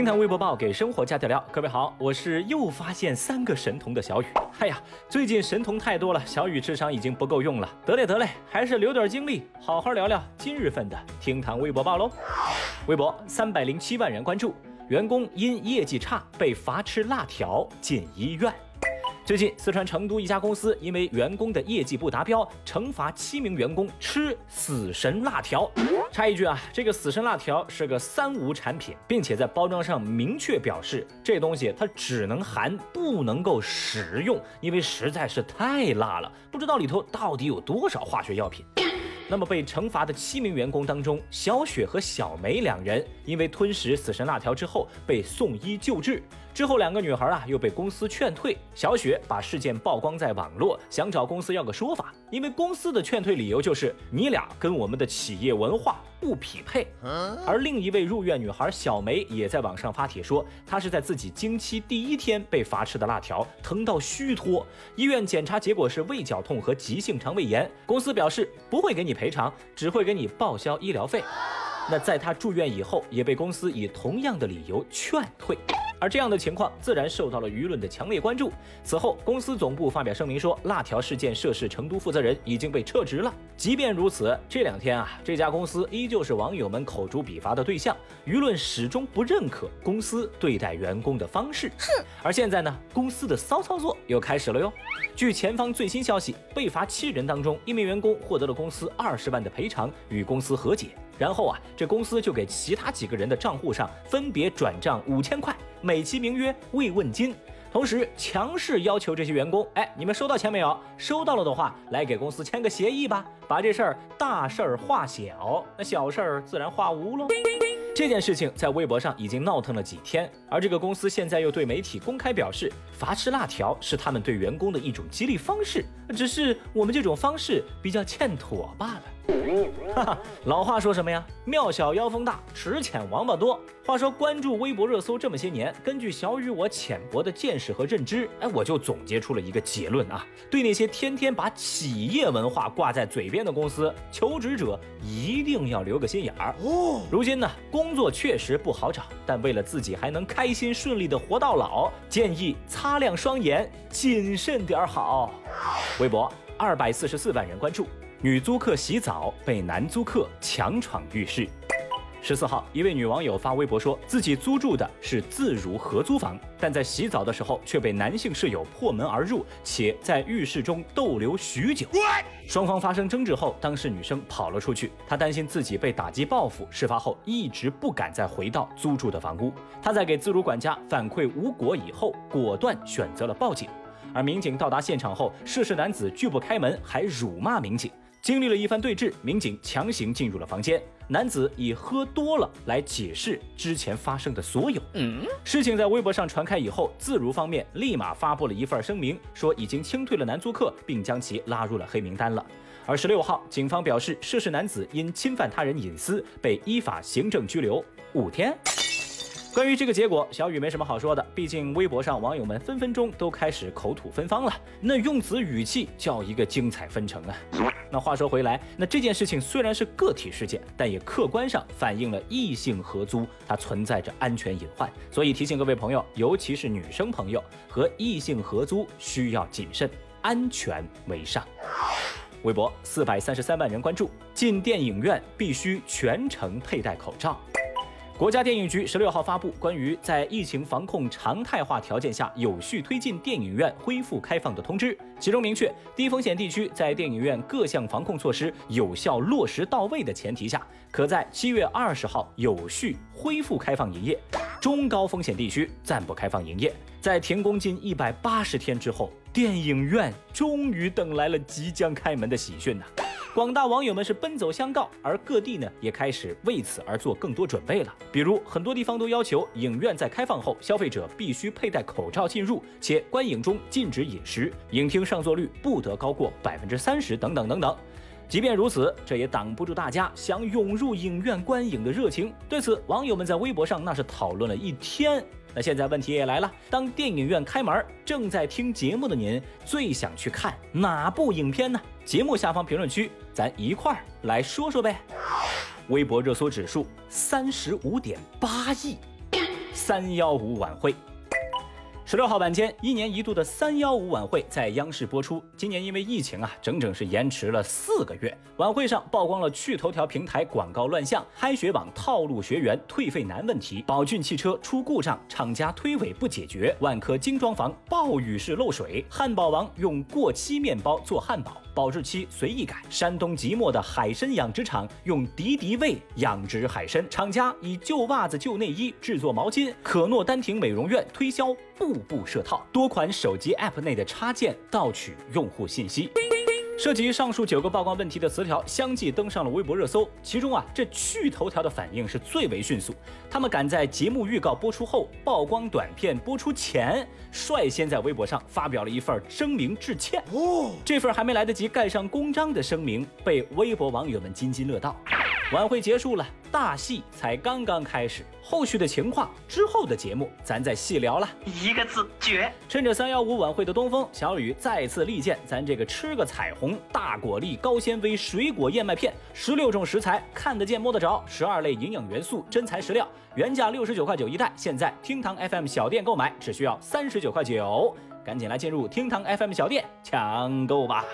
听谈微博报给生活加点料，各位好，我是又发现三个神童的小雨。哎呀，最近神童太多了，小雨智商已经不够用了。得嘞得嘞，还是留点精力，好好聊聊今日份的听谈微博报喽。微博三百零七万人关注，员工因业绩差被罚吃辣条进医院。最近，四川成都一家公司因为员工的业绩不达标，惩罚七名员工吃死神辣条。插一句啊，这个死神辣条是个三无产品，并且在包装上明确表示，这东西它只能含，不能够食用，因为实在是太辣了，不知道里头到底有多少化学药品。那么被惩罚的七名员工当中，小雪和小梅两人因为吞食死神辣条之后被送医救治。之后，两个女孩啊又被公司劝退。小雪把事件曝光在网络，想找公司要个说法，因为公司的劝退理由就是你俩跟我们的企业文化不匹配。而另一位入院女孩小梅也在网上发帖说，她是在自己经期第一天被罚吃的辣条，疼到虚脱。医院检查结果是胃绞痛和急性肠胃炎，公司表示不会给你赔偿，只会给你报销医疗费。那在她住院以后，也被公司以同样的理由劝退。而这样的情况自然受到了舆论的强烈关注。此后，公司总部发表声明说，辣条事件涉事成都负责人已经被撤职了。即便如此，这两天啊，这家公司依旧是网友们口诛笔伐的对象，舆论始终不认可公司对待员工的方式。哼！而现在呢，公司的骚操作又开始了哟。据前方最新消息，被罚七人当中，一名员工获得了公司二十万的赔偿，与公司和解。然后啊，这公司就给其他几个人的账户上分别转账五千块，美其名曰慰问金，同时强势要求这些员工，哎，你们收到钱没有？收到了的话，来给公司签个协议吧，把这事儿大事儿化小，那小事儿自然化无喽。这件事情在微博上已经闹腾了几天，而这个公司现在又对媒体公开表示，罚吃辣条是他们对员工的一种激励方式，只是我们这种方式比较欠妥罢了。哈哈，老话说什么呀？庙小妖风大，池浅王八多。话说关注微博热搜这么些年，根据小雨我浅薄的见识和认知，哎，我就总结出了一个结论啊：对那些天天把企业文化挂在嘴边的公司，求职者一定要留个心眼儿。哦，如今呢，工作确实不好找，但为了自己还能开心顺利的活到老，建议擦亮双眼，谨慎点好。微博二百四十四万人关注。女租客洗澡被男租客强闯浴室。十四号，一位女网友发微博说，自己租住的是自如合租房，但在洗澡的时候却被男性室友破门而入，且在浴室中逗留许久。双方发生争执后，当事女生跑了出去。她担心自己被打击报复，事发后一直不敢再回到租住的房屋。她在给自如管家反馈无果以后，果断选择了报警。而民警到达现场后，涉事男子拒不开门，还辱骂民警。经历了一番对峙，民警强行进入了房间。男子以喝多了来解释之前发生的所有。嗯，事情在微博上传开以后，自如方面立马发布了一份声明，说已经清退了男租客，并将其拉入了黑名单了。而十六号，警方表示，涉事男子因侵犯他人隐私，被依法行政拘留五天。关于这个结果，小雨没什么好说的。毕竟微博上网友们分分钟都开始口吐芬芳了，那用词语气叫一个精彩纷呈啊！那话说回来，那这件事情虽然是个体事件，但也客观上反映了异性合租它存在着安全隐患，所以提醒各位朋友，尤其是女生朋友和异性合租需要谨慎，安全为上。微博四百三十三万人关注，进电影院必须全程佩戴口罩。国家电影局十六号发布关于在疫情防控常态化条件下有序推进电影院恢复开放的通知，其中明确，低风险地区在电影院各项防控措施有效落实到位的前提下，可在七月二十号有序恢复开放营业；中高风险地区暂不开放营业。在停工近一百八十天之后，电影院终于等来了即将开门的喜讯呐！广大网友们是奔走相告，而各地呢也开始为此而做更多准备了。比如很多地方都要求影院在开放后，消费者必须佩戴口罩进入，且观影中禁止饮食，影厅上座率不得高过百分之三十等等等等。即便如此，这也挡不住大家想涌入影院观影的热情。对此，网友们在微博上那是讨论了一天。那现在问题也来了，当电影院开门，正在听节目的您最想去看哪部影片呢？节目下方评论区，咱一块儿来说说呗。微博热搜指数三十五点八亿。三幺五晚会。十六号晚间，一年一度的三幺五晚会在央视播出。今年因为疫情啊，整整是延迟了四个月。晚会上曝光了趣头条平台广告乱象、嗨学网套路学员退费难问题、宝骏汽车出故障，厂家推诿不解决、万科精装房暴雨式漏水、汉堡王用过期面包做汉堡。保质期随意改。山东即墨的海参养殖场用敌敌畏养殖海参，厂家以旧袜子、旧内衣制作毛巾。可诺丹婷美容院推销步步设套，多款手机 App 内的插件盗取用户信息。涉及上述九个曝光问题的词条相继登上了微博热搜，其中啊，这趣头条的反应是最为迅速。他们赶在节目预告播出后、曝光短片播出前，率先在微博上发表了一份声明致歉。哦，这份还没来得及盖上公章的声明，被微博网友们津津乐道。晚会结束了，大戏才刚刚开始，后续的情况之后的节目咱再细聊了。一个字绝！趁着三幺五晚会的东风，小雨再次力荐咱这个吃个彩虹大果粒高纤维水果燕麦片，十六种食材看得见摸得着，十二类营养元素真材实料，原价六十九块九一袋，现在厅堂 FM 小店购买只需要三十九块九，赶紧来进入厅堂 FM 小店抢购吧。